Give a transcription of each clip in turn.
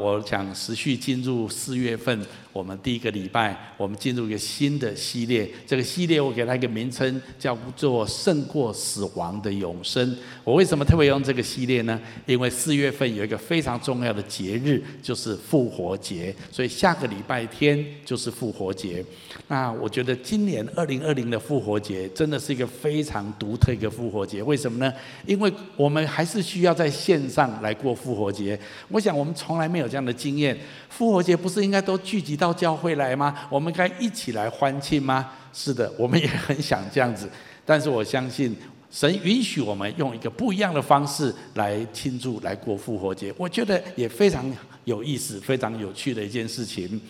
我想持续进入四月份，我们第一个礼拜，我们进入一个新的系列。这个系列我给它一个名称，叫做“胜过死亡的永生”。我为什么特别用这个系列呢？因为四月份有一个非常重要的节日，就是复活节。所以下个礼拜天就是复活节。那我觉得今年二零二零的复活节真的是一个非常独特一个复活节。为什么呢？因为我们还是需要在线上来过复活节。我想我们从来没有这样的经验。复活节不是应该都聚集到教会来吗？我们该一起来欢庆吗？是的，我们也很想这样子。但是我相信神允许我们用一个不一样的方式来庆祝、来过复活节。我觉得也非常有意思、非常有趣的一件事情。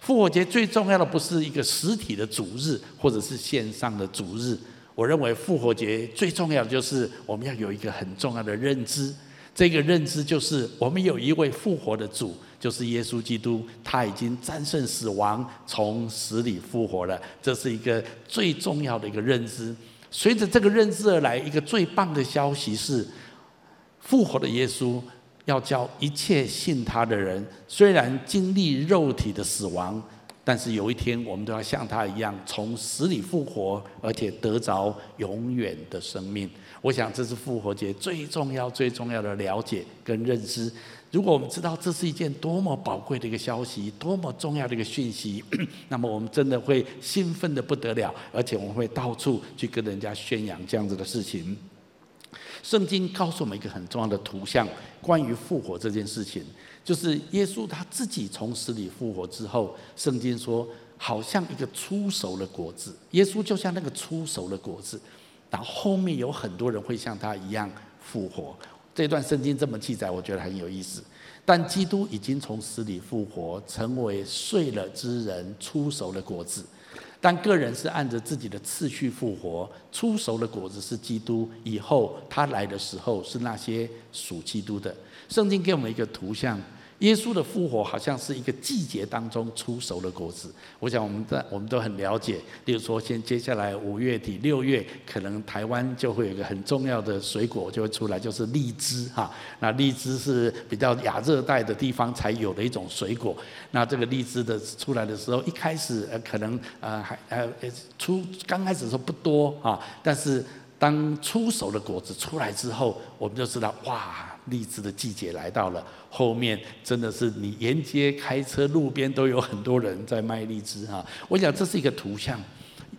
复活节最重要的不是一个实体的主日，或者是线上的主日。我认为复活节最重要的就是我们要有一个很重要的认知。这个认知就是，我们有一位复活的主，就是耶稣基督，他已经战胜死亡，从死里复活了。这是一个最重要的一个认知。随着这个认知而来，一个最棒的消息是，复活的耶稣要叫一切信他的人，虽然经历肉体的死亡，但是有一天我们都要像他一样，从死里复活，而且得着永远的生命。我想这是复活节最重要、最重要的了解跟认知。如果我们知道这是一件多么宝贵的一个消息，多么重要的一个讯息，那么我们真的会兴奋得不得了，而且我们会到处去跟人家宣扬这样子的事情。圣经告诉我们一个很重要的图像，关于复活这件事情，就是耶稣他自己从死里复活之后，圣经说好像一个初熟的果子，耶稣就像那个初熟的果子。然后后面有很多人会像他一样复活。这段圣经这么记载，我觉得很有意思。但基督已经从死里复活，成为睡了之人出熟的果子。但个人是按着自己的次序复活，出熟的果子是基督，以后他来的时候是那些属基督的。圣经给我们一个图像。耶稣的复活好像是一个季节当中出熟的果子，我想我们在我们都很了解。例如说，先接下来五月底六月，可能台湾就会有一个很重要的水果就会出来，就是荔枝哈。那荔枝是比较亚热带的地方才有的一种水果。那这个荔枝的出来的时候，一开始呃可能呃还呃出刚开始的时候不多啊，但是当出熟的果子出来之后，我们就知道哇。荔枝的季节来到了，后面真的是你沿街开车，路边都有很多人在卖荔枝哈。我想这是一个图像，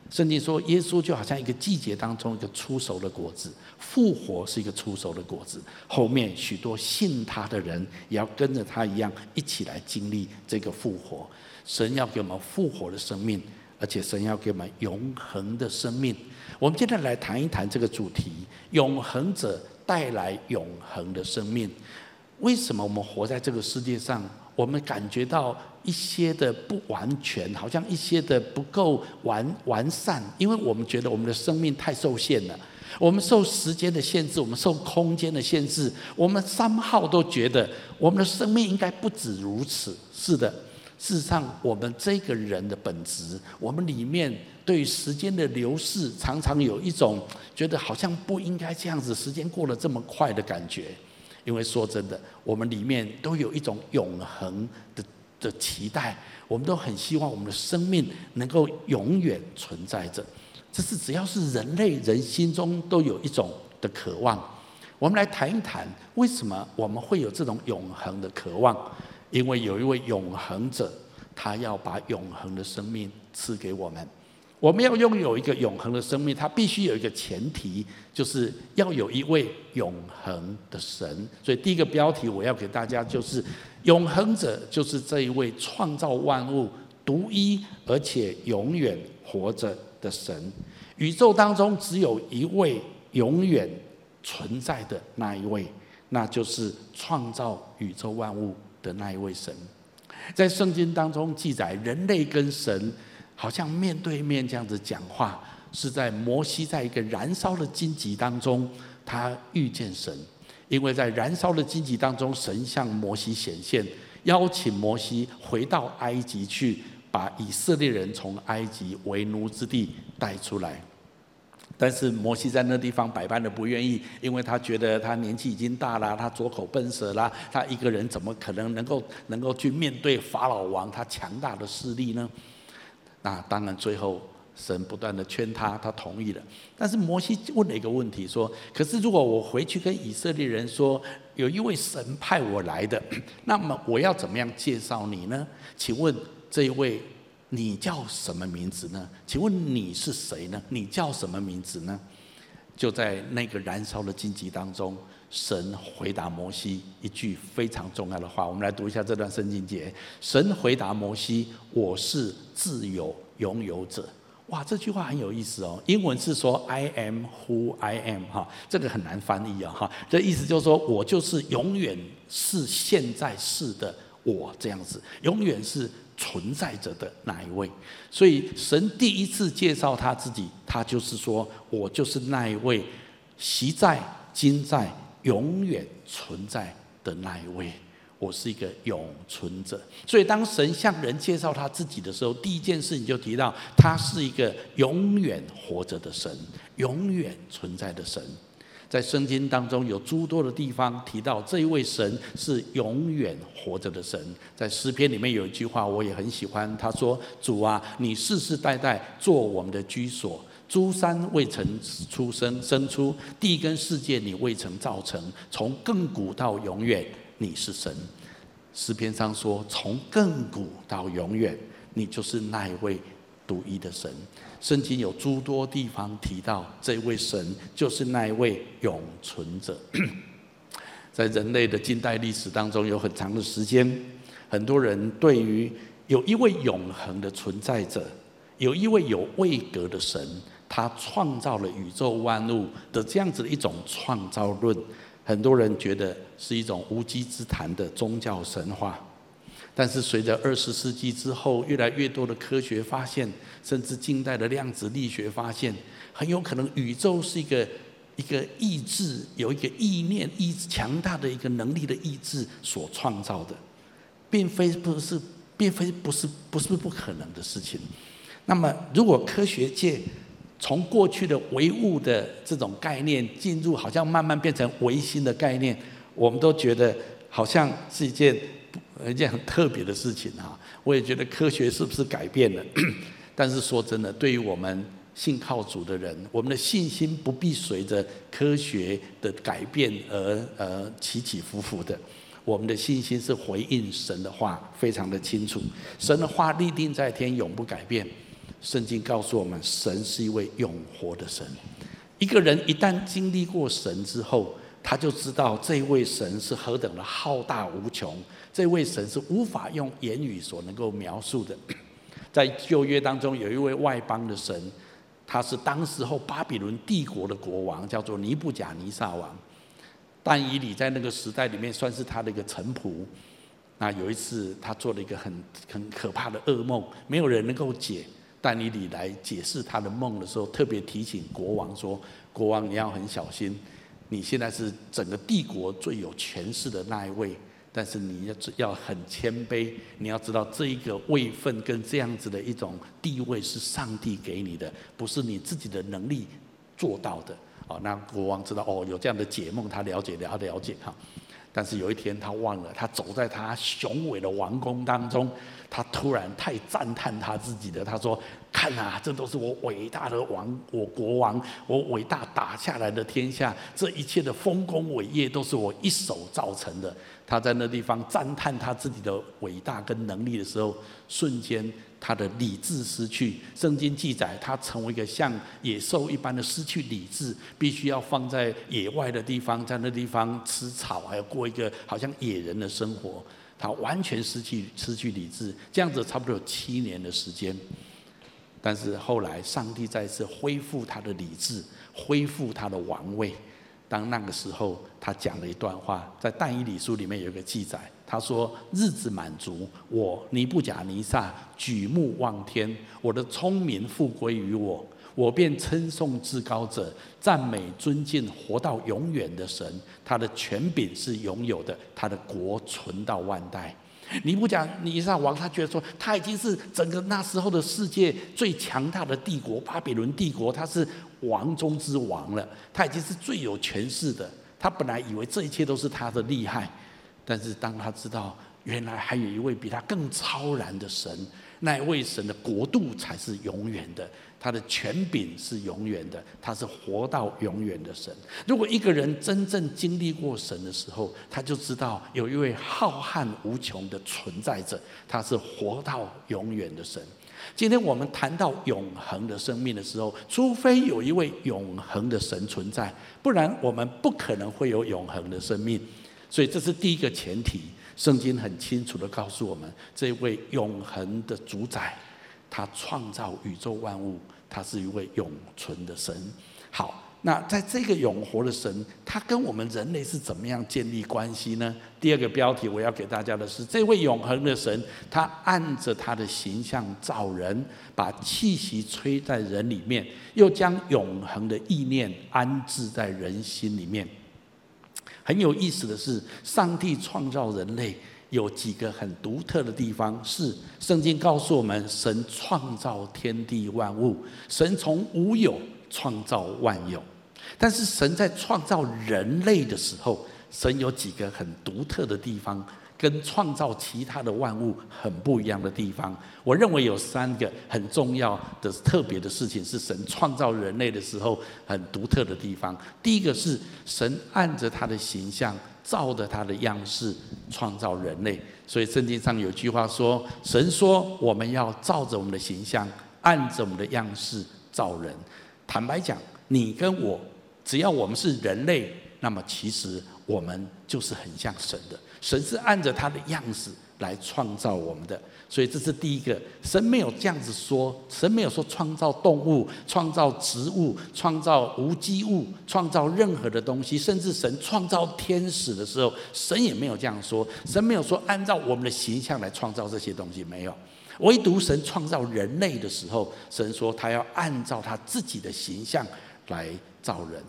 圣经说耶稣就好像一个季节当中一个出熟的果子，复活是一个出熟的果子，后面许多信他的人也要跟着他一样一起来经历这个复活。神要给我们复活的生命，而且神要给我们永恒的生命。我们今天来谈一谈这个主题：永恒者。带来永恒的生命。为什么我们活在这个世界上，我们感觉到一些的不完全，好像一些的不够完完善？因为我们觉得我们的生命太受限了，我们受时间的限制，我们受空间的限制，我们三号都觉得我们的生命应该不止如此。是的。事实上，我们这个人的本质，我们里面对于时间的流逝，常常有一种觉得好像不应该这样子，时间过得这么快的感觉。因为说真的，我们里面都有一种永恒的的期待，我们都很希望我们的生命能够永远存在着。这是只要是人类人心中都有一种的渴望。我们来谈一谈，为什么我们会有这种永恒的渴望？因为有一位永恒者，他要把永恒的生命赐给我们。我们要拥有一个永恒的生命，它必须有一个前提，就是要有一位永恒的神。所以第一个标题我要给大家就是：永恒者就是这一位创造万物、独一而且永远活着的神。宇宙当中只有一位永远存在的那一位，那就是创造宇宙万物的那一位神，在圣经当中记载，人类跟神好像面对面这样子讲话，是在摩西在一个燃烧的荆棘当中，他遇见神，因为在燃烧的荆棘当中，神向摩西显现，邀请摩西回到埃及去，把以色列人从埃及为奴之地带出来。但是摩西在那地方百般的不愿意，因为他觉得他年纪已经大了，他拙口笨舌啦，他一个人怎么可能能够能够去面对法老王他强大的势力呢？那当然最后。神不断的劝他，他同意了。但是摩西问了一个问题，说：“可是如果我回去跟以色列人说，有一位神派我来的，那么我要怎么样介绍你呢？请问这一位你叫什么名字呢？请问你是谁呢？你叫什么名字呢？”就在那个燃烧的荆棘当中，神回答摩西一句非常重要的话。我们来读一下这段圣经节：神回答摩西：“我是自由拥有者。”哇，这句话很有意思哦。英文是说 “I am who I am” 哈，这个很难翻译啊哈。这意思就是说我就是永远是现在是的我这样子，永远是存在着的那一位。所以神第一次介绍他自己，他就是说我就是那一位，昔在、今在、永远存在的那一位。我是一个永存者，所以当神向人介绍他自己的时候，第一件事情就提到他是一个永远活着的神，永远存在的神。在圣经当中有诸多的地方提到这一位神是永远活着的神。在诗篇里面有一句话我也很喜欢，他说：“主啊，你世世代代做我们的居所，诸山未曾出生生出，地跟世界你未曾造成，从亘古到永远。”你是神，诗篇上说，从亘古到永远，你就是那一位独一的神。圣经有诸多地方提到这位神就是那一位永存者。在人类的近代历史当中，有很长的时间，很多人对于有一位永恒的存在者，有一位有位格的神，他创造了宇宙万物的这样子的一种创造论。很多人觉得是一种无稽之谈的宗教神话，但是随着二十世纪之后，越来越多的科学发现，甚至近代的量子力学发现，很有可能宇宙是一个一个意志，有一个意念、意志强大的一个能力的意志所创造的，并非不是，并非不是不是不可能的事情。那么，如果科学界，从过去的唯物的这种概念，进入好像慢慢变成唯心的概念，我们都觉得好像是一件一件很特别的事情哈。我也觉得科学是不是改变了？但是说真的，对于我们信靠主的人，我们的信心不必随着科学的改变而呃起起伏伏的。我们的信心是回应神的话，非常的清楚。神的话立定在天，永不改变。圣经告诉我们，神是一位永活的神。一个人一旦经历过神之后，他就知道这位神是何等的浩大无穷，这位神是无法用言语所能够描述的。在旧约当中，有一位外邦的神，他是当时候巴比伦帝国的国王，叫做尼布甲尼撒王。但以理在那个时代里面算是他的一个臣仆。那有一次，他做了一个很很可怕的噩梦，没有人能够解。但以理来解释他的梦的时候，特别提醒国王说：“国王，你要很小心。你现在是整个帝国最有权势的那一位，但是你要要很谦卑。你要知道，这一个位分跟这样子的一种地位是上帝给你的，不是你自己的能力做到的。”哦，那国王知道哦，有这样的解梦，他了解了，了解哈。但是有一天，他忘了，他走在他雄伟的王宫当中，他突然太赞叹他自己的，他说：“看啊，这都是我伟大的王，我国王，我伟大打下来的天下，这一切的丰功伟业都是我一手造成的。”他在那地方赞叹他自己的伟大跟能力的时候，瞬间。他的理智失去，圣经记载他成为一个像野兽一般的失去理智，必须要放在野外的地方，在那地方吃草，还要过一个好像野人的生活。他完全失去失去理智，这样子差不多有七年的时间。但是后来上帝再次恢复他的理智，恢复他的王位。当那个时候，他讲了一段话，在但以理书里面有一个记载。他说：“日子满足，我尼布甲尼撒举目望天，我的聪明复归于我，我便称颂至高者，赞美尊敬活到永远的神。他的权柄是永有的，他的国存到万代。尼布甲尼撒王，他觉得说他已经是整个那时候的世界最强大的帝国——巴比伦帝国，他是王中之王了，他已经是最有权势的。他本来以为这一切都是他的厉害，但是当他知道原来还有一位比他更超然的神，那一位神的国度才是永远的。他的权柄是永远的，他是活到永远的神。如果一个人真正经历过神的时候，他就知道有一位浩瀚无穷的存在者，他是活到永远的神。今天我们谈到永恒的生命的时候，除非有一位永恒的神存在，不然我们不可能会有永恒的生命。所以这是第一个前提。圣经很清楚地告诉我们，这位永恒的主宰，他创造宇宙万物。他是一位永存的神。好，那在这个永活的神，他跟我们人类是怎么样建立关系呢？第二个标题我要给大家的是，这位永恒的神，他按着他的形象造人，把气息吹在人里面，又将永恒的意念安置在人心里面。很有意思的是，上帝创造人类。有几个很独特的地方，是圣经告诉我们：神创造天地万物，神从无有创造万有。但是神在创造人类的时候，神有几个很独特的地方，跟创造其他的万物很不一样的地方。我认为有三个很重要的特别的事情，是神创造人类的时候很独特的地方。第一个是神按着他的形象。照着他的样式创造人类，所以圣经上有句话说：“神说我们要照着我们的形象，按着我们的样式造人。”坦白讲，你跟我，只要我们是人类，那么其实我们就是很像神的。神是按着他的样式来创造我们的。所以这是第一个，神没有这样子说，神没有说创造动物、创造植物、创造无机物、创造任何的东西，甚至神创造天使的时候，神也没有这样说，神没有说按照我们的形象来创造这些东西，没有。唯独神创造人类的时候，神说他要按照他自己的形象来造人。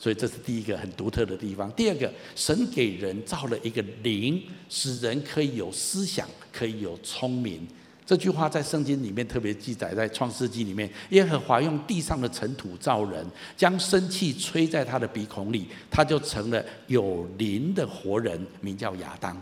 所以这是第一个很独特的地方。第二个，神给人造了一个灵，使人可以有思想，可以有聪明。这句话在圣经里面特别记载，在创世纪里面，耶和华用地上的尘土造人，将生气吹在他的鼻孔里，他就成了有灵的活人，名叫亚当。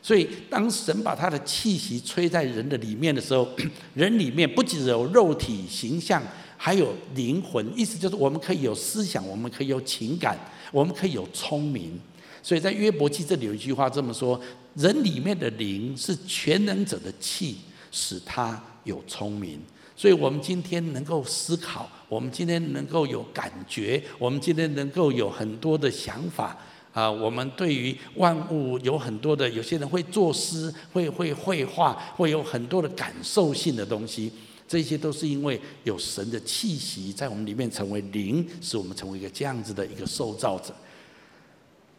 所以，当神把他的气息吹在人的里面的时候，人里面不仅有肉体形象。还有灵魂，意思就是我们可以有思想，我们可以有情感，我们可以有聪明。所以在约伯记这里有一句话这么说：人里面的灵是全能者的气，使他有聪明。所以我们今天能够思考，我们今天能够有感觉，我们今天能够有很多的想法啊。我们对于万物有很多的，有些人会作诗，会会绘画，会有很多的感受性的东西。这些都是因为有神的气息在我们里面成为灵，使我们成为一个这样子的一个受造者。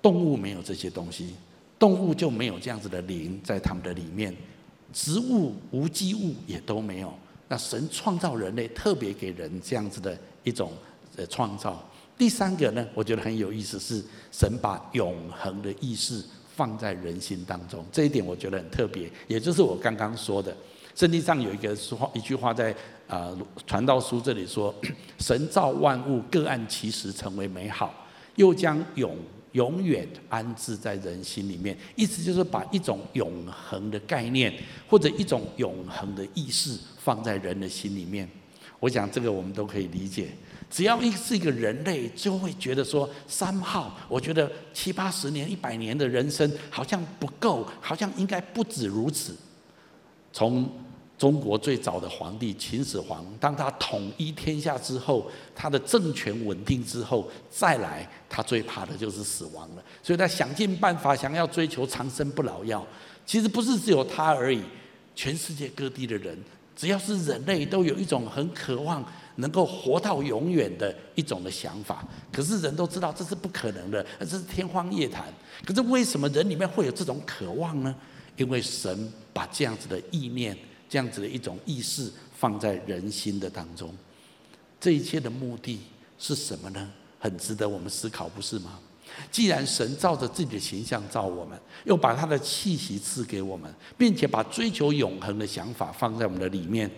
动物没有这些东西，动物就没有这样子的灵在他们的里面，植物、无机物也都没有。那神创造人类，特别给人这样子的一种呃创造。第三个呢，我觉得很有意思，是神把永恒的意识放在人心当中，这一点我觉得很特别，也就是我刚刚说的。圣经上有一个说一句话在啊传道书这里说，神造万物各按其时成为美好，又将永永远安置在人心里面，意思就是把一种永恒的概念或者一种永恒的意识放在人的心里面。我想这个我们都可以理解，只要一是一个人类，就会觉得说三号，我觉得七八十年、一百年的人生好像不够，好像应该不止如此，从。中国最早的皇帝秦始皇，当他统一天下之后，他的政权稳定之后，再来他最怕的就是死亡了。所以他想尽办法想要追求长生不老药。其实不是只有他而已，全世界各地的人，只要是人类，都有一种很渴望能够活到永远的一种的想法。可是人都知道这是不可能的，这是天方夜谭。可是为什么人里面会有这种渴望呢？因为神把这样子的意念。这样子的一种意识放在人心的当中，这一切的目的是什么呢？很值得我们思考，不是吗？既然神照着自己的形象造我们，又把他的气息赐给我们，并且把追求永恒的想法放在我们的里面，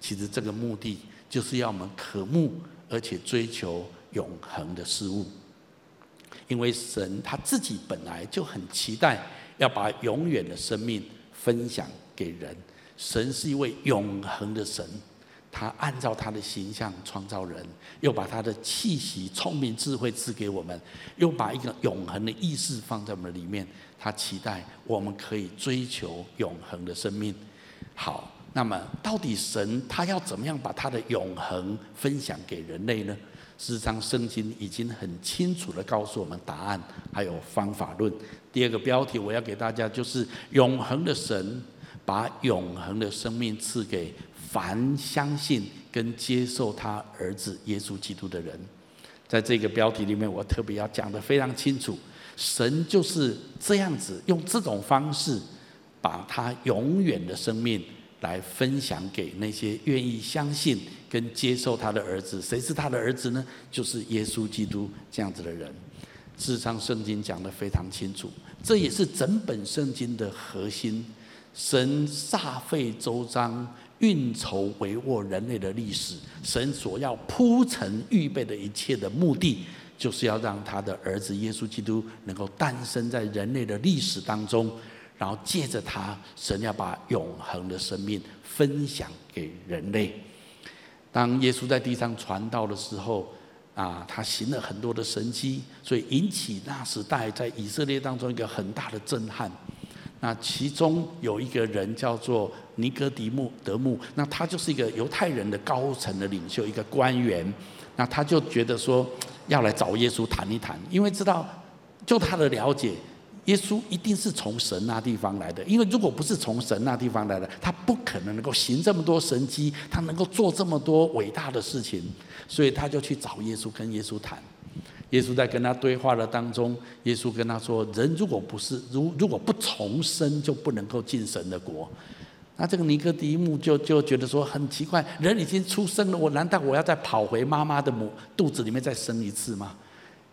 其实这个目的就是要我们渴慕而且追求永恒的事物。因为神他自己本来就很期待要把永远的生命分享给人。神是一位永恒的神。他按照他的形象创造人，又把他的气息、聪明、智慧赐给我们，又把一个永恒的意识放在我们里面。他期待我们可以追求永恒的生命。好，那么到底神他要怎么样把他的永恒分享给人类呢？事实上，圣经已经很清楚地告诉我们答案，还有方法论。第二个标题我要给大家就是：永恒的神把永恒的生命赐给。凡相信跟接受他儿子耶稣基督的人，在这个标题里面，我特别要讲得非常清楚：神就是这样子用这种方式，把他永远的生命来分享给那些愿意相信跟接受他的儿子。谁是他的儿子呢？就是耶稣基督这样子的人。事实上，圣经讲得非常清楚，这也是整本圣经的核心。神煞费周章。运筹帷幄人类的历史，神所要铺陈预备的一切的目的，就是要让他的儿子耶稣基督能够诞生在人类的历史当中，然后借着他，神要把永恒的生命分享给人类。当耶稣在地上传道的时候，啊，他行了很多的神迹，所以引起那时代在以色列当中一个很大的震撼。那其中有一个人叫做尼哥底母德穆，那他就是一个犹太人的高层的领袖，一个官员。那他就觉得说要来找耶稣谈一谈，因为知道就他的了解，耶稣一定是从神那地方来的。因为如果不是从神那地方来的，他不可能能够行这么多神迹，他能够做这么多伟大的事情，所以他就去找耶稣，跟耶稣谈。耶稣在跟他对话的当中，耶稣跟他说：“人如果不是如如果不重生，就不能够进神的国。”那这个尼哥底母就就觉得说很奇怪，人已经出生了，我难道我要再跑回妈妈的母肚子里面再生一次吗？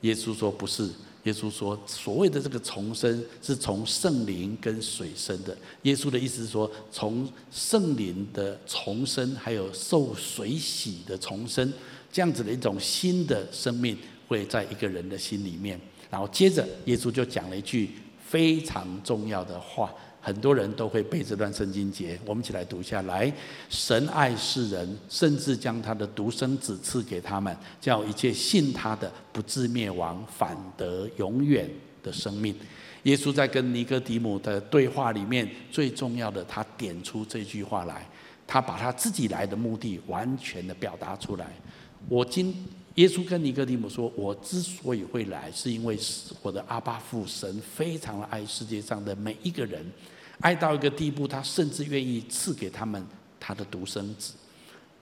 耶稣说：“不是。”耶稣说：“所谓的这个重生，是从圣灵跟水生的。”耶稣的意思是说，从圣灵的重生，还有受水洗的重生，这样子的一种新的生命。会在一个人的心里面，然后接着耶稣就讲了一句非常重要的话，很多人都会背这段圣经节，我们一起来读下来：神爱世人，甚至将他的独生子赐给他们，叫一切信他的不至灭亡，反得永远的生命。耶稣在跟尼哥底母的对话里面，最重要的，他点出这句话来，他把他自己来的目的完全的表达出来。我今。耶稣跟尼哥底母说：“我之所以会来，是因为我的阿爸父神非常的爱世界上的每一个人，爱到一个地步，他甚至愿意赐给他们他的独生子，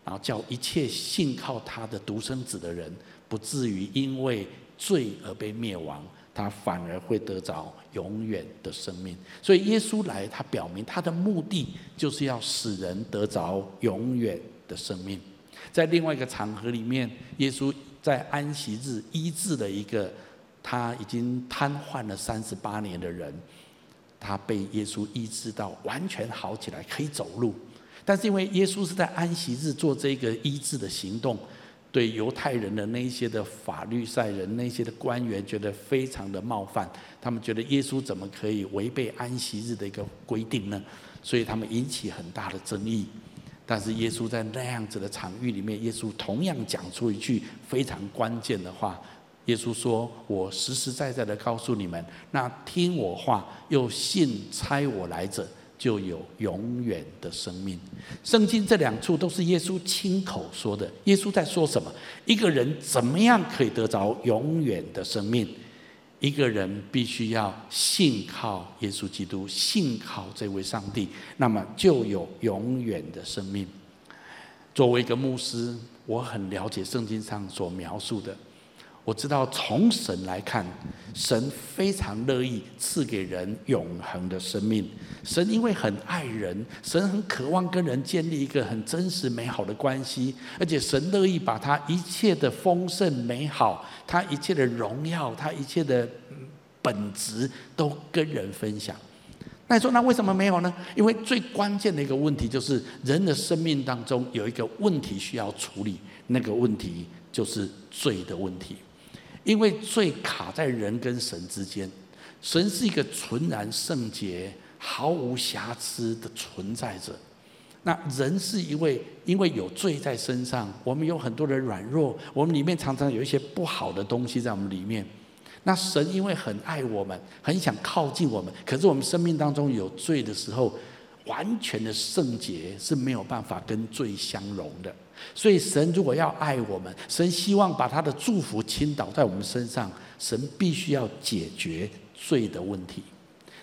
然后叫一切信靠他的独生子的人，不至于因为罪而被灭亡，他反而会得着永远的生命。所以耶稣来，他表明他的目的就是要使人得着永远的生命。”在另外一个场合里面，耶稣在安息日医治了一个他已经瘫痪了三十八年的人，他被耶稣医治到完全好起来，可以走路。但是因为耶稣是在安息日做这个医治的行动，对犹太人的那些的法律赛人、那些的官员觉得非常的冒犯，他们觉得耶稣怎么可以违背安息日的一个规定呢？所以他们引起很大的争议。但是耶稣在那样子的场域里面，耶稣同样讲出一句非常关键的话。耶稣说：“我实实在在的告诉你们，那听我话又信差我来者，就有永远的生命。”圣经这两处都是耶稣亲口说的。耶稣在说什么？一个人怎么样可以得着永远的生命？一个人必须要信靠耶稣基督，信靠这位上帝，那么就有永远的生命。作为一个牧师，我很了解圣经上所描述的。我知道从神来看，神非常乐意赐给人永恒的生命。神因为很爱人，神很渴望跟人建立一个很真实美好的关系，而且神乐意把他一切的丰盛美好，他一切的荣耀，他一切的本质都跟人分享。那你说，那为什么没有呢？因为最关键的一个问题就是人的生命当中有一个问题需要处理，那个问题就是罪的问题。因为罪卡在人跟神之间，神是一个纯然圣洁、毫无瑕疵的存在者。那人是一位，因为有罪在身上，我们有很多的软弱，我们里面常常有一些不好的东西在我们里面。那神因为很爱我们，很想靠近我们，可是我们生命当中有罪的时候，完全的圣洁是没有办法跟罪相容的。所以，神如果要爱我们，神希望把他的祝福倾倒在我们身上，神必须要解决罪的问题。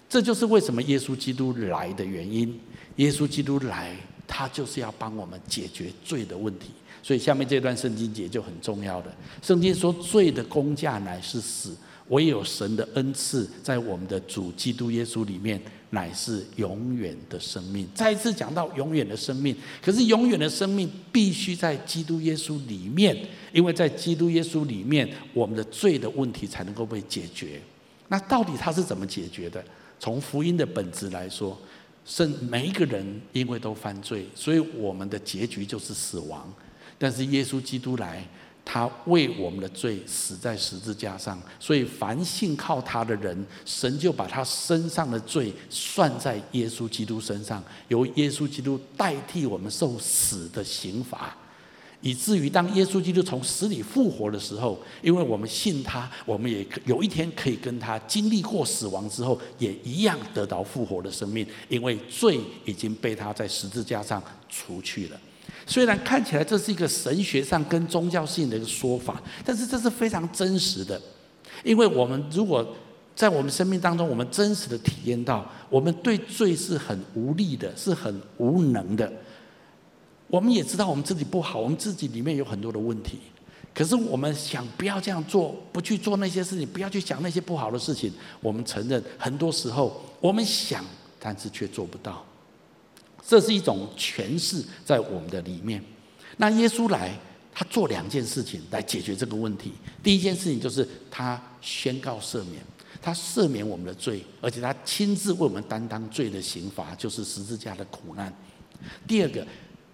这就是为什么耶稣基督来的原因。耶稣基督来，他就是要帮我们解决罪的问题。所以，下面这段圣经节就很重要的。圣经说：“罪的工价乃是死。”唯有神的恩赐，在我们的主基督耶稣里面，乃是永远的生命。再一次讲到永远的生命，可是永远的生命必须在基督耶稣里面，因为在基督耶稣里面，我们的罪的问题才能够被解决。那到底他是怎么解决的？从福音的本质来说，是每一个人因为都犯罪，所以我们的结局就是死亡。但是耶稣基督来。他为我们的罪死在十字架上，所以凡信靠他的人，神就把他身上的罪算在耶稣基督身上，由耶稣基督代替我们受死的刑罚，以至于当耶稣基督从死里复活的时候，因为我们信他，我们也有一天可以跟他经历过死亡之后，也一样得到复活的生命，因为罪已经被他在十字架上除去了。虽然看起来这是一个神学上跟宗教性的一个说法，但是这是非常真实的，因为我们如果在我们生命当中，我们真实的体验到，我们对罪是很无力的，是很无能的。我们也知道我们自己不好，我们自己里面有很多的问题，可是我们想不要这样做，不去做那些事情，不要去想那些不好的事情。我们承认，很多时候我们想，但是却做不到。这是一种诠释在我们的里面。那耶稣来，他做两件事情来解决这个问题。第一件事情就是他宣告赦免，他赦免我们的罪，而且他亲自为我们担当罪的刑罚，就是十字架的苦难。第二个，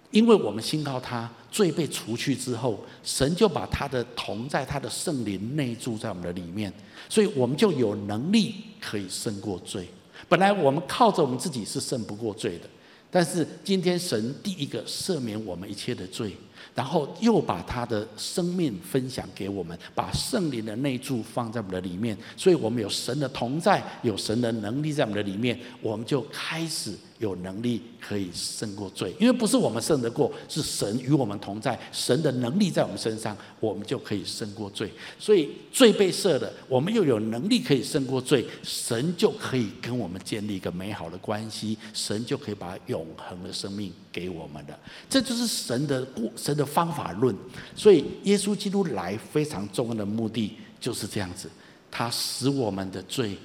因为我们信靠他，罪被除去之后，神就把他的同在、他的圣灵内住在我们的里面，所以我们就有能力可以胜过罪。本来我们靠着我们自己是胜不过罪的。但是今天神第一个赦免我们一切的罪，然后又把他的生命分享给我们，把圣灵的内住放在我们的里面，所以我们有神的同在，有神的能力在我们的里面，我们就开始。有能力可以胜过罪，因为不是我们胜得过，是神与我们同在，神的能力在我们身上，我们就可以胜过罪。所以罪被赦了，我们又有能力可以胜过罪，神就可以跟我们建立一个美好的关系，神就可以把永恒的生命给我们的。这就是神的过神的方法论。所以耶稣基督来非常重要的目的就是这样子，他使我们的罪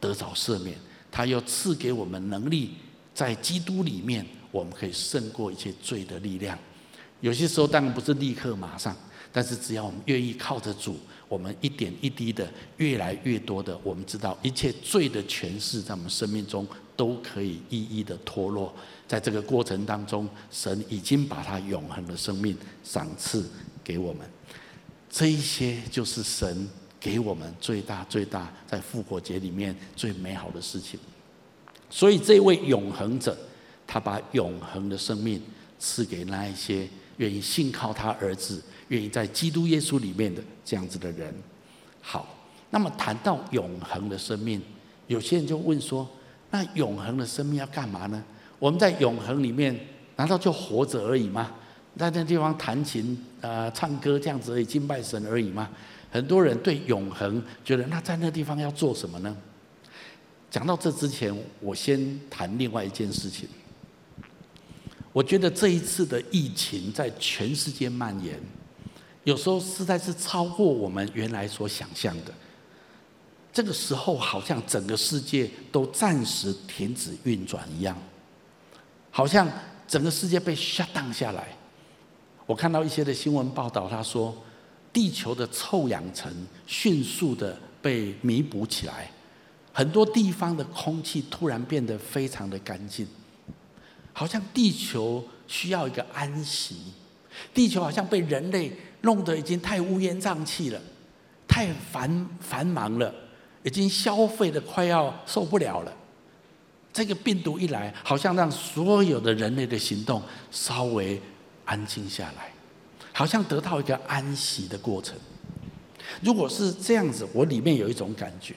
得着赦免，他又赐给我们能力。在基督里面，我们可以胜过一切罪的力量。有些时候当然不是立刻马上，但是只要我们愿意靠着主，我们一点一滴的，越来越多的，我们知道一切罪的权势在我们生命中都可以一一的脱落。在这个过程当中，神已经把他永恒的生命赏赐给我们。这一些就是神给我们最大最大在复活节里面最美好的事情。所以，这位永恒者，他把永恒的生命赐给那一些愿意信靠他儿子、愿意在基督耶稣里面的这样子的人。好，那么谈到永恒的生命，有些人就问说：那永恒的生命要干嘛呢？我们在永恒里面，难道就活着而已吗？在那地方弹琴、呃，唱歌这样子而已，敬拜神而已吗？很多人对永恒觉得，那在那地方要做什么呢？讲到这之前，我先谈另外一件事情。我觉得这一次的疫情在全世界蔓延，有时候实在是超过我们原来所想象的。这个时候，好像整个世界都暂时停止运转一样，好像整个世界被 shut down 下来。我看到一些的新闻报道，他说，地球的臭氧层迅速的被弥补起来，很多地方的空气突然变得非常的干净，好像地球需要一个安息。地球好像被人类弄得已经太乌烟瘴气了，太繁繁忙了。已经消费的快要受不了了，这个病毒一来，好像让所有的人类的行动稍微安静下来，好像得到一个安息的过程。如果是这样子，我里面有一种感觉，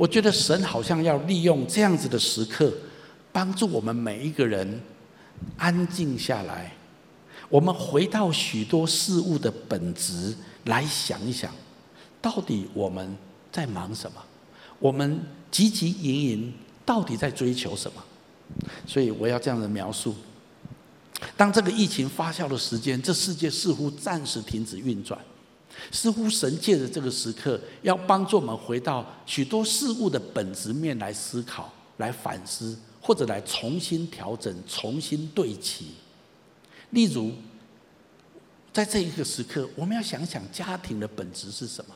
我觉得神好像要利用这样子的时刻，帮助我们每一个人安静下来，我们回到许多事物的本质来想一想，到底我们。在忙什么？我们汲汲营营，到底在追求什么？所以我要这样的描述：当这个疫情发酵的时间，这世界似乎暂时停止运转，似乎神借着这个时刻，要帮助我们回到许多事物的本质面来思考、来反思，或者来重新调整、重新对齐。例如，在这一个时刻，我们要想想家庭的本质是什么？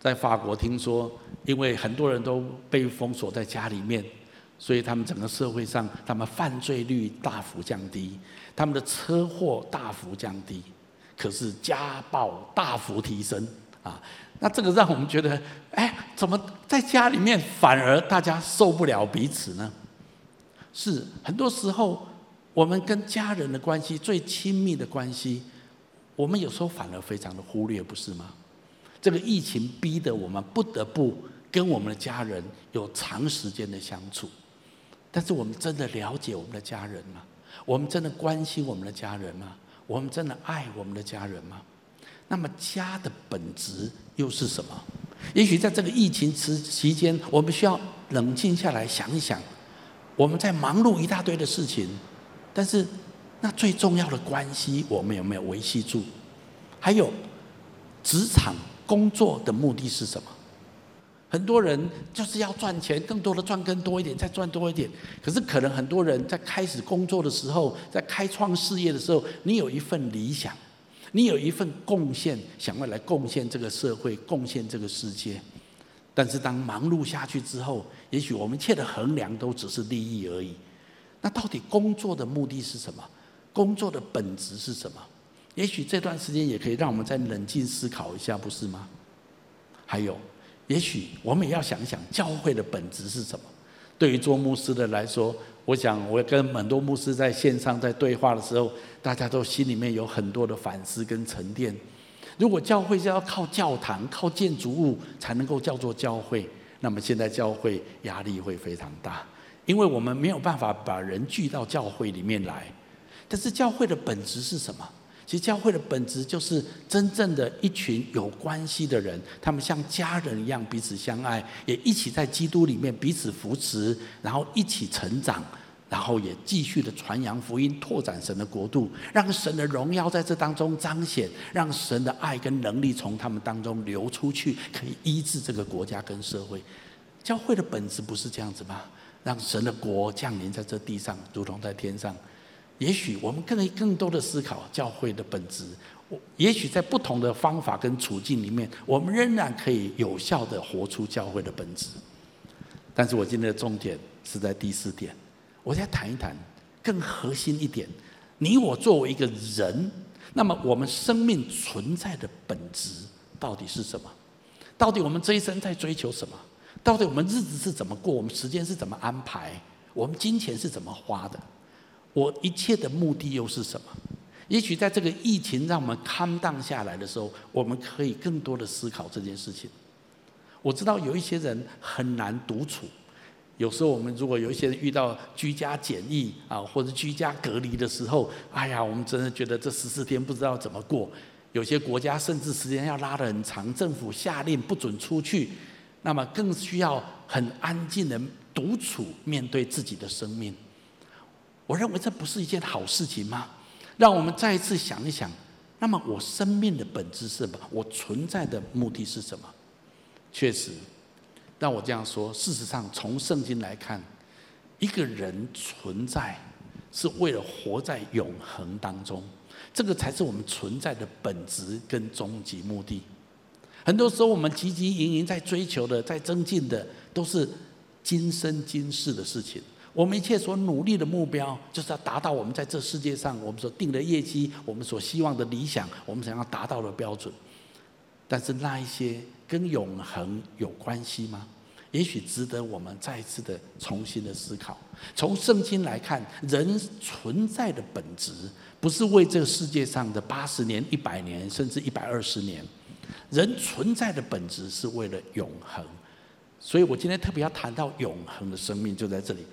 在法国，听说因为很多人都被封锁在家里面，所以他们整个社会上，他们犯罪率大幅降低，他们的车祸大幅降低，可是家暴大幅提升啊！那这个让我们觉得，哎，怎么在家里面反而大家受不了彼此呢？是很多时候，我们跟家人的关系最亲密的关系，我们有时候反而非常的忽略，不是吗？这个疫情逼得我们不得不跟我们的家人有长时间的相处，但是我们真的了解我们的家人吗？我们真的关心我们的家人吗？我们真的爱我们的家人吗？那么家的本质又是什么？也许在这个疫情期期间，我们需要冷静下来想一想，我们在忙碌一大堆的事情，但是那最重要的关系，我们有没有维系住？还有职场。工作的目的是什么？很多人就是要赚钱，更多的赚更多一点，再赚多一点。可是可能很多人在开始工作的时候，在开创事业的时候，你有一份理想，你有一份贡献，想要来贡献这个社会，贡献这个世界。但是当忙碌下去之后，也许我们一切的衡量都只是利益而已。那到底工作的目的是什么？工作的本质是什么？也许这段时间也可以让我们再冷静思考一下，不是吗？还有，也许我们也要想想教会的本质是什么。对于做牧师的来说，我想我跟很多牧师在线上在对话的时候，大家都心里面有很多的反思跟沉淀。如果教会是要靠教堂、靠建筑物才能够叫做教会，那么现在教会压力会非常大，因为我们没有办法把人聚到教会里面来。但是教会的本质是什么？其实教会的本质就是真正的一群有关系的人，他们像家人一样彼此相爱，也一起在基督里面彼此扶持，然后一起成长，然后也继续的传扬福音，拓展神的国度，让神的荣耀在这当中彰显，让神的爱跟能力从他们当中流出去，可以医治这个国家跟社会。教会的本质不是这样子吗？让神的国降临在这地上，如同在天上。也许我们可以更多的思考教会的本质。我也许在不同的方法跟处境里面，我们仍然可以有效的活出教会的本质。但是我今天的重点是在第四点，我再谈一谈更核心一点。你我作为一个人，那么我们生命存在的本质到底是什么？到底我们这一生在追求什么？到底我们日子是怎么过？我们时间是怎么安排？我们金钱是怎么花的？我一切的目的又是什么？也许在这个疫情让我们 calm down 下来的时候，我们可以更多的思考这件事情。我知道有一些人很难独处，有时候我们如果有一些人遇到居家检疫啊，或者居家隔离的时候，哎呀，我们真的觉得这十四天不知道怎么过。有些国家甚至时间要拉得很长，政府下令不准出去，那么更需要很安静的独处面对自己的生命。我认为这不是一件好事情吗？让我们再一次想一想，那么我生命的本质是什么？我存在的目的是什么？确实，让我这样说。事实上，从圣经来看，一个人存在是为了活在永恒当中，这个才是我们存在的本质跟终极目的。很多时候，我们汲汲营营在追求的、在增进的，都是今生今世的事情。我们一切所努力的目标，就是要达到我们在这世界上我们所定的业绩，我们所希望的理想，我们想要达到的标准。但是那一些跟永恒有关系吗？也许值得我们再一次的重新的思考。从圣经来看，人存在的本质，不是为这个世界上的八十年、一百年，甚至一百二十年。人存在的本质是为了永恒。所以我今天特别要谈到永恒的生命，就在这里。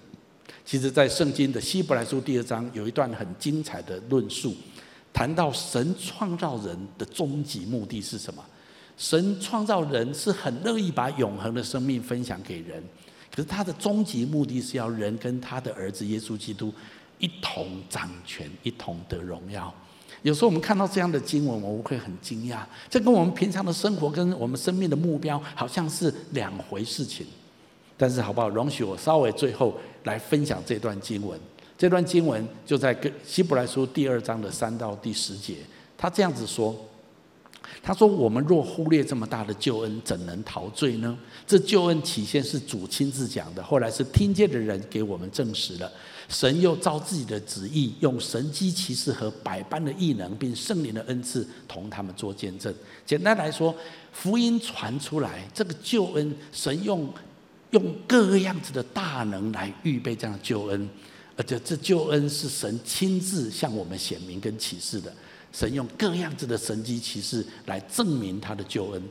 其实，在圣经的希伯来书第二章有一段很精彩的论述，谈到神创造人的终极目的是什么？神创造人是很乐意把永恒的生命分享给人，可是他的终极目的是要人跟他的儿子耶稣基督一同掌权，一同得荣耀。有时候我们看到这样的经文，我们会很惊讶，这跟我们平常的生活跟我们生命的目标好像是两回事情。但是好不好？容许我稍微最后来分享这段经文。这段经文就在跟希伯来书第二章的三到第十节，他这样子说：“他说，我们若忽略这么大的救恩，怎能陶醉呢？这救恩起先是主亲自讲的，后来是听见的人给我们证实了。神又照自己的旨意，用神迹奇事和百般的异能，并圣灵的恩赐，同他们做见证。简单来说，福音传出来，这个救恩，神用。”用各个样子的大能来预备这样的救恩，而且这救恩是神亲自向我们显明跟启示的。神用各样子的神迹奇事来证明他的救恩。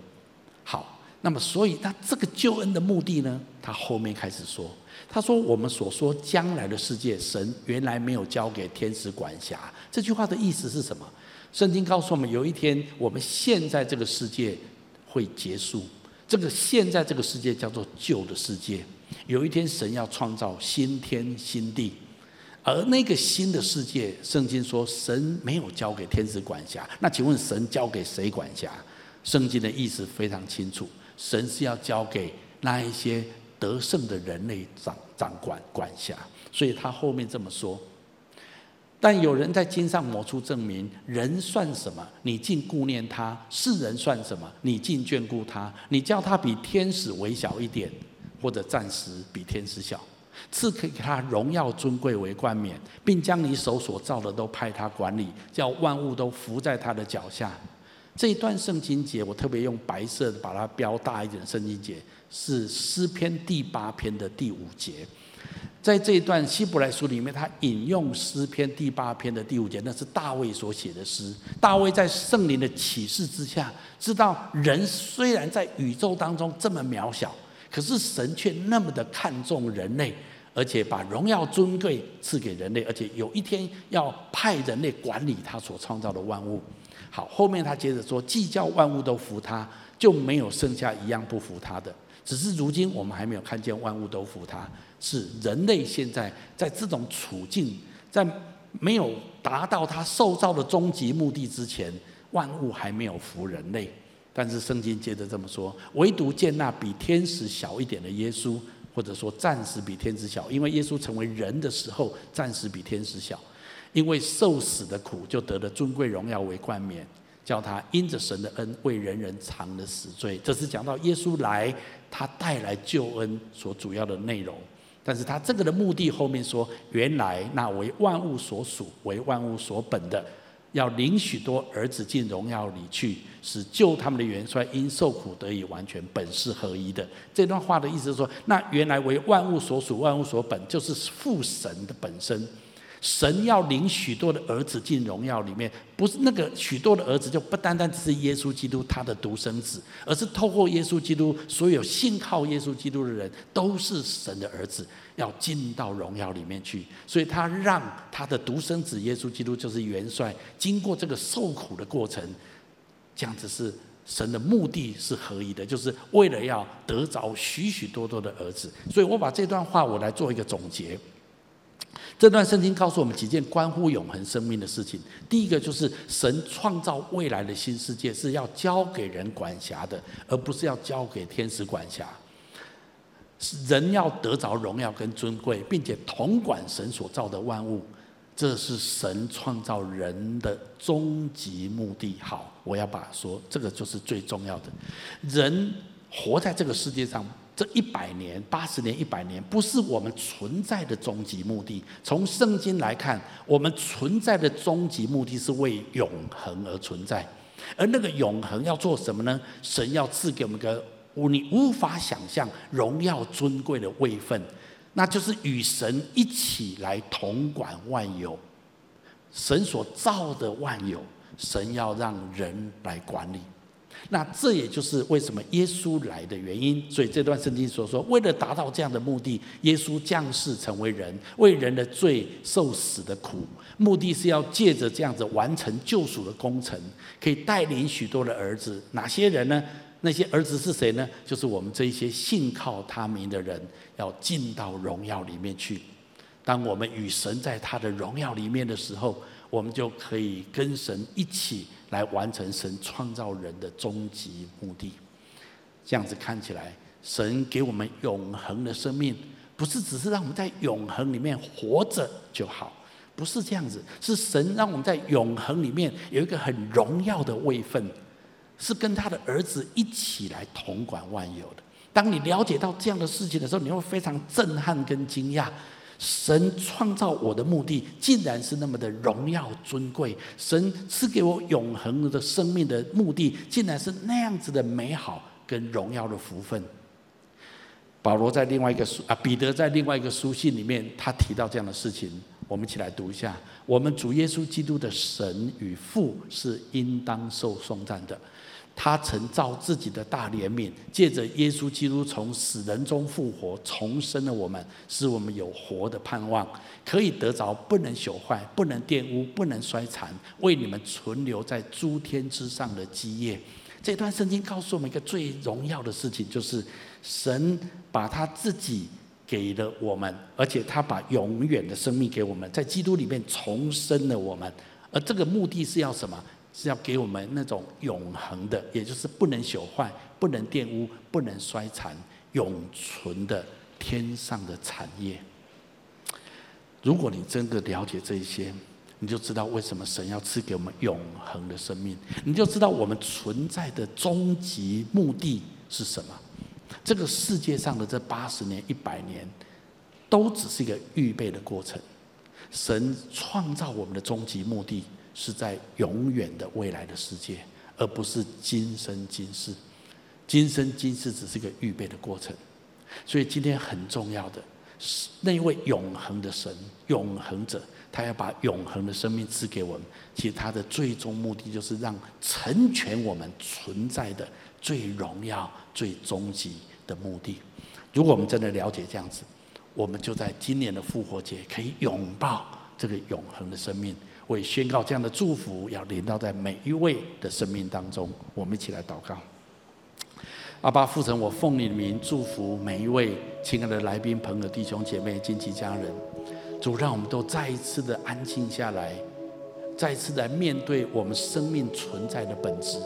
好，那么所以那这个救恩的目的呢？他后面开始说，他说我们所说将来的世界，神原来没有交给天使管辖。这句话的意思是什么？圣经告诉我们，有一天我们现在这个世界会结束。这个现在这个世界叫做旧的世界，有一天神要创造新天新地，而那个新的世界，圣经说神没有交给天使管辖。那请问神交给谁管辖？圣经的意思非常清楚，神是要交给那一些得胜的人类掌掌管管辖。所以他后面这么说。但有人在经上抹出证明，人算什么？你竟顾念他；世人算什么？你竟眷顾他？你叫他比天使微小一点，或者暂时比天使小，赐给他荣耀尊贵为冠冕，并将你手所造的都派他管理，叫万物都伏在他的脚下。这一段圣经节，我特别用白色的把它标大一点圣经节，是诗篇第八篇的第五节。在这一段希伯来书里面，他引用诗篇第八篇的第五节，那是大卫所写的诗。大卫在圣灵的启示之下，知道人虽然在宇宙当中这么渺小，可是神却那么的看重人类，而且把荣耀尊贵赐给人类，而且有一天要派人类管理他所创造的万物。好，后面他接着说，既叫万物都服他，就没有剩下一样不服他的。只是如今我们还没有看见万物都服他。是人类现在在这种处境，在没有达到他受造的终极目的之前，万物还没有服人类。但是圣经接着这么说：唯独见那比天使小一点的耶稣，或者说暂时比天使小，因为耶稣成为人的时候，暂时比天使小，因为受死的苦，就得了尊贵荣耀为冠冕，叫他因着神的恩为人人偿了死罪。这是讲到耶稣来，他带来救恩所主要的内容。但是他这个的目的后面说，原来那为万物所属、为万物所本的，要领许多儿子进荣耀里去，使救他们的元帅因受苦得以完全，本是合一的。这段话的意思是说，那原来为万物所属、万物所本，就是父神的本身。神要领许多的儿子进荣耀里面，不是那个许多的儿子，就不单单只是耶稣基督他的独生子，而是透过耶稣基督，所有信靠耶稣基督的人都是神的儿子，要进到荣耀里面去。所以他让他的独生子耶稣基督就是元帅，经过这个受苦的过程，这样子是神的目的是合一的，就是为了要得着许许多多的儿子。所以我把这段话我来做一个总结。这段圣经告诉我们几件关乎永恒生命的事情。第一个就是神创造未来的新世界是要交给人管辖的，而不是要交给天使管辖。人要得着荣耀跟尊贵，并且统管神所造的万物，这是神创造人的终极目的。好，我要把说，这个就是最重要的。人活在这个世界上。这一百年、八十年、一百年，不是我们存在的终极目的。从圣经来看，我们存在的终极目的是为永恒而存在。而那个永恒要做什么呢？神要赐给我们个你无法想象荣耀尊贵的位分，那就是与神一起来统管万有。神所造的万有，神要让人来管理。那这也就是为什么耶稣来的原因。所以这段圣经所说，为了达到这样的目的，耶稣降世成为人，为人的罪受死的苦，目的是要借着这样子完成救赎的工程，可以带领许多的儿子。哪些人呢？那些儿子是谁呢？就是我们这一些信靠他名的人，要进到荣耀里面去。当我们与神在他的荣耀里面的时候，我们就可以跟神一起。来完成神创造人的终极目的，这样子看起来，神给我们永恒的生命，不是只是让我们在永恒里面活着就好，不是这样子，是神让我们在永恒里面有一个很荣耀的位分，是跟他的儿子一起来统管万有的。当你了解到这样的事情的时候，你会非常震撼跟惊讶。神创造我的目的，竟然是那么的荣耀尊贵；神赐给我永恒的生命的目的，竟然是那样子的美好跟荣耀的福分。保罗在另外一个书啊，彼得在另外一个书信里面，他提到这样的事情，我们一起来读一下：我们主耶稣基督的神与父是应当受颂赞的。他曾造自己的大怜悯，借着耶稣基督从死人中复活，重生了我们，使我们有活的盼望，可以得着不能朽坏、不能玷污、不能衰残，为你们存留在诸天之上的基业。这段圣经告诉我们一个最荣耀的事情，就是神把他自己给了我们，而且他把永远的生命给我们，在基督里面重生了我们，而这个目的是要什么？是要给我们那种永恒的，也就是不能朽坏、不能玷污、不能衰残、永存的天上的产业。如果你真的了解这一些，你就知道为什么神要赐给我们永恒的生命，你就知道我们存在的终极目的是什么。这个世界上的这八十年、一百年，都只是一个预备的过程。神创造我们的终极目的。是在永远的未来的世界，而不是今生今世。今生今世只是一个预备的过程。所以今天很重要的是那位永恒的神、永恒者，他要把永恒的生命赐给我们。其实他的最终目的就是让成全我们存在的最荣耀、最终极的目的。如果我们真的了解这样子，我们就在今年的复活节可以拥抱这个永恒的生命。为宣告这样的祝福，要临到在每一位的生命当中。我们一起来祷告。阿爸父神，我奉你的名祝福每一位亲爱的来宾、朋友、弟兄姐妹、亲戚家人。主，让我们都再一次的安静下来，再一次来面对我们生命存在的本质。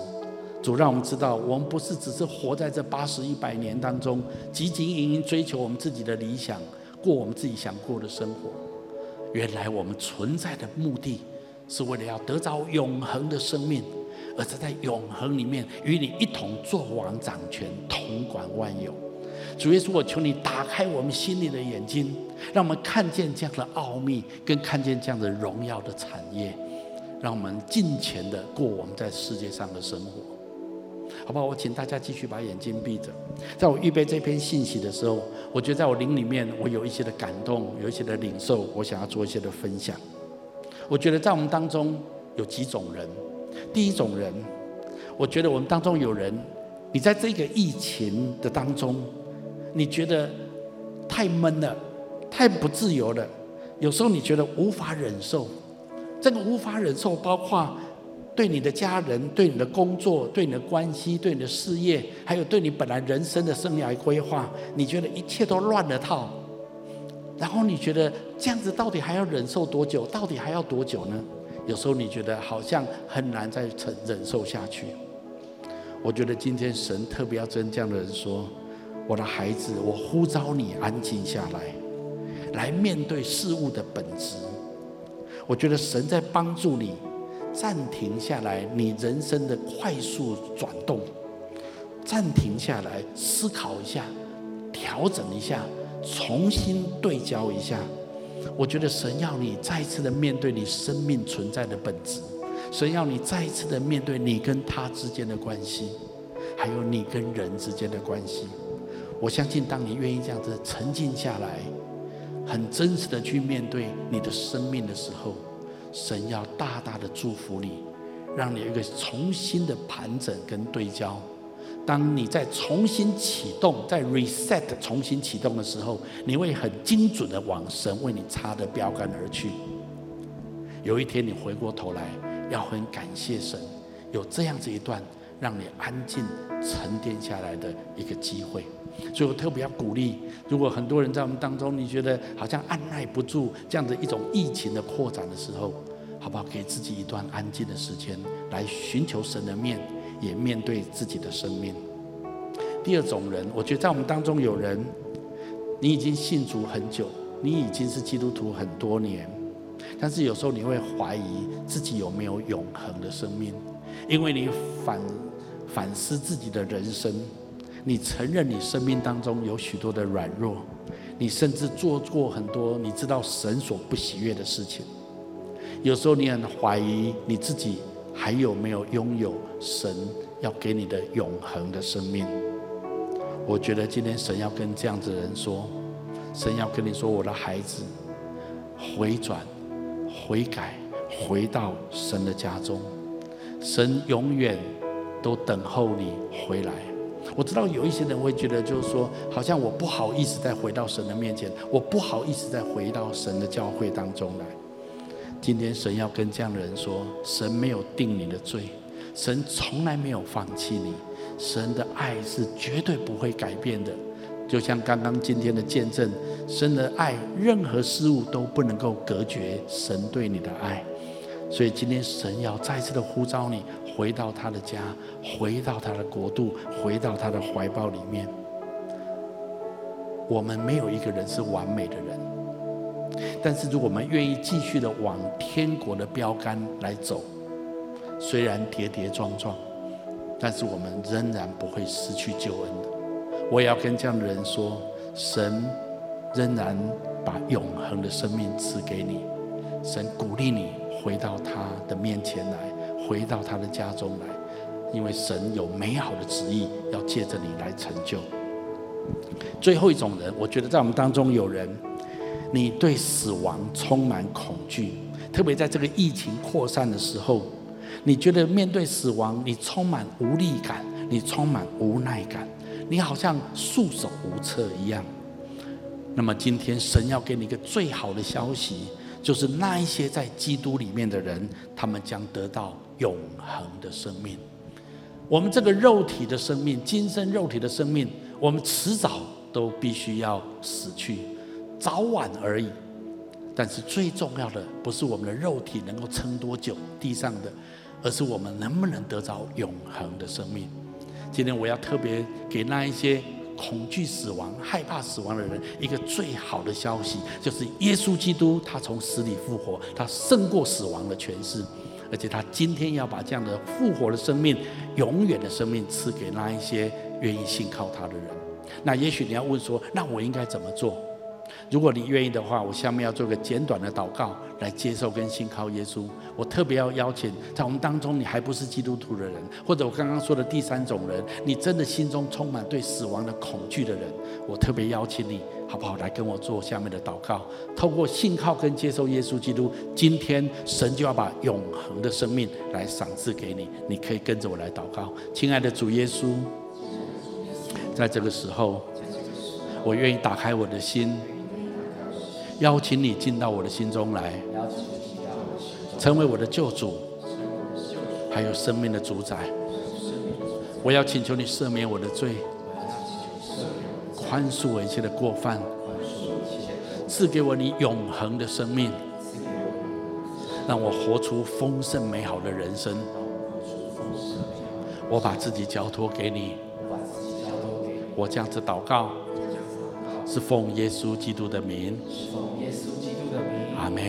主，让我们知道，我们不是只是活在这八十一百年当中，汲汲营营追求我们自己的理想，过我们自己想过的生活。原来我们存在的目的，是为了要得着永恒的生命，而是在永恒里面与你一同作王掌权，统管万有。主耶稣，我求你打开我们心里的眼睛，让我们看见这样的奥秘，跟看见这样的荣耀的产业，让我们尽情的过我们在世界上的生活。好不好？我请大家继续把眼睛闭着。在我预备这篇信息的时候，我觉得在我灵里面，我有一些的感动，有一些的领受，我想要做一些的分享。我觉得在我们当中有几种人。第一种人，我觉得我们当中有人，你在这个疫情的当中，你觉得太闷了，太不自由了。有时候你觉得无法忍受，这个无法忍受包括。对你的家人，对你的工作，对你的关系，对你的事业，还有对你本来人生的生涯规划，你觉得一切都乱了套，然后你觉得这样子到底还要忍受多久？到底还要多久呢？有时候你觉得好像很难再承忍受下去。我觉得今天神特别要跟这样的人说：“我的孩子，我呼召你安静下来，来面对事物的本质。”我觉得神在帮助你暂停下来，你人生的快速转动，暂停下来思考一下，调整一下。重新对焦一下，我觉得神要你再一次的面对你生命存在的本质，神要你再一次的面对你跟他之间的关系，还有你跟人之间的关系。我相信，当你愿意这样子沉静下来，很真实的去面对你的生命的时候，神要大大的祝福你，让你有一个重新的盘整跟对焦。当你再重新启动，在 reset 重新启动的时候，你会很精准的往神为你插的标杆而去。有一天你回过头来，要很感谢神，有这样子一段让你安静沉淀下来的一个机会。所以我特别要鼓励，如果很多人在我们当中，你觉得好像按捺不住这样的一种疫情的扩展的时候，好不好？给自己一段安静的时间，来寻求神的面。也面对自己的生命。第二种人，我觉得在我们当中有人，你已经信主很久，你已经是基督徒很多年，但是有时候你会怀疑自己有没有永恒的生命，因为你反反思自己的人生，你承认你生命当中有许多的软弱，你甚至做过很多你知道神所不喜悦的事情，有时候你很怀疑你自己。还有没有拥有神要给你的永恒的生命？我觉得今天神要跟这样子的人说，神要跟你说，我的孩子，回转、悔改，回到神的家中，神永远都等候你回来。我知道有一些人会觉得，就是说，好像我不好意思再回到神的面前，我不好意思再回到神的教会当中来。今天神要跟这样的人说：神没有定你的罪，神从来没有放弃你，神的爱是绝对不会改变的。就像刚刚今天的见证，神的爱任何事物都不能够隔绝神对你的爱。所以今天神要再次的呼召你回到他的家，回到他的国度，回到他的怀抱里面。我们没有一个人是完美的人。但是，如果我们愿意继续的往天国的标杆来走，虽然跌跌撞撞，但是我们仍然不会失去救恩的。我也要跟这样的人说，神仍然把永恒的生命赐给你，神鼓励你回到他的面前来，回到他的家中来，因为神有美好的旨意要借着你来成就。最后一种人，我觉得在我们当中有人。你对死亡充满恐惧，特别在这个疫情扩散的时候，你觉得面对死亡，你充满无力感，你充满无奈感，你好像束手无策一样。那么今天神要给你一个最好的消息，就是那一些在基督里面的人，他们将得到永恒的生命。我们这个肉体的生命，今生肉体的生命，我们迟早都必须要死去。早晚而已，但是最重要的不是我们的肉体能够撑多久地上的，而是我们能不能得着永恒的生命。今天我要特别给那一些恐惧死亡、害怕死亡的人一个最好的消息，就是耶稣基督他从死里复活，他胜过死亡的权势，而且他今天要把这样的复活的生命、永远的生命赐给那一些愿意信靠他的人。那也许你要问说，那我应该怎么做？如果你愿意的话，我下面要做个简短的祷告，来接受跟信靠耶稣。我特别要邀请，在我们当中你还不是基督徒的人，或者我刚刚说的第三种人，你真的心中充满对死亡的恐惧的人，我特别邀请你，好不好？来跟我做下面的祷告。透过信靠跟接受耶稣基督，今天神就要把永恒的生命来赏赐给你。你可以跟着我来祷告，亲爱的主耶稣，在这个时候，我愿意打开我的心。邀请你进到我的心中来，成为我的救主，还有生命的主宰。我要请求你赦免我的罪，宽恕我一切的过犯，赐给我你永恒的生命，让我活出丰盛美好的人生。我把自己交托给你，我这样子祷告，是奉耶稣基督的名，阿门。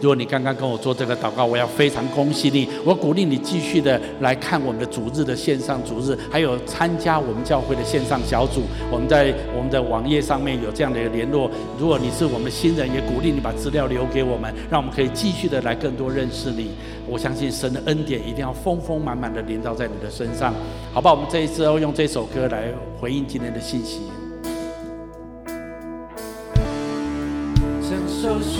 如果你刚刚跟我做这个祷告，我要非常恭喜你。我鼓励你继续的来看我们的主日的线上主日，还有参加我们教会的线上小组。我们在我们的网页上面有这样的一个联络。如果你是我们的新人，也鼓励你把资料留给我们，让我们可以继续的来更多认识你。我相信神的恩典一定要丰丰满满的临到在你的身上，好吧？我们这一次要用这首歌来回应今天的信息。so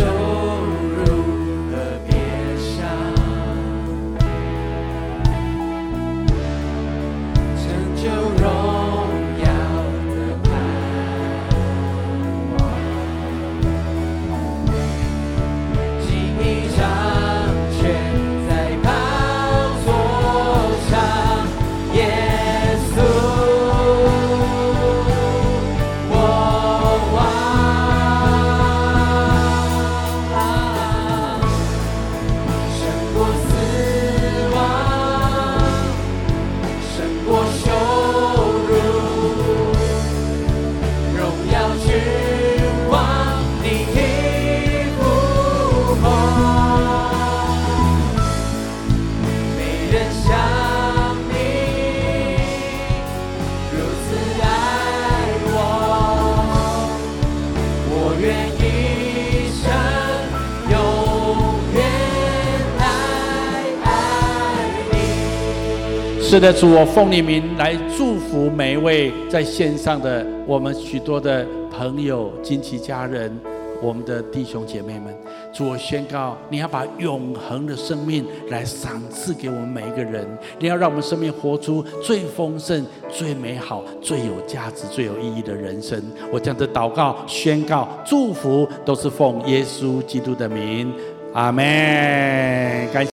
是的，主，我奉你名来祝福每一位在线上的我们许多的朋友、亲戚、家人，我们的弟兄姐妹们。主，我宣告，你要把永恒的生命来赏赐给我们每一个人。你要让我们生命活出最丰盛、最美好、最有价值、最有意义的人生。我这样的祷告、宣告、祝福，都是奉耶稣基督的名。阿门。感谢。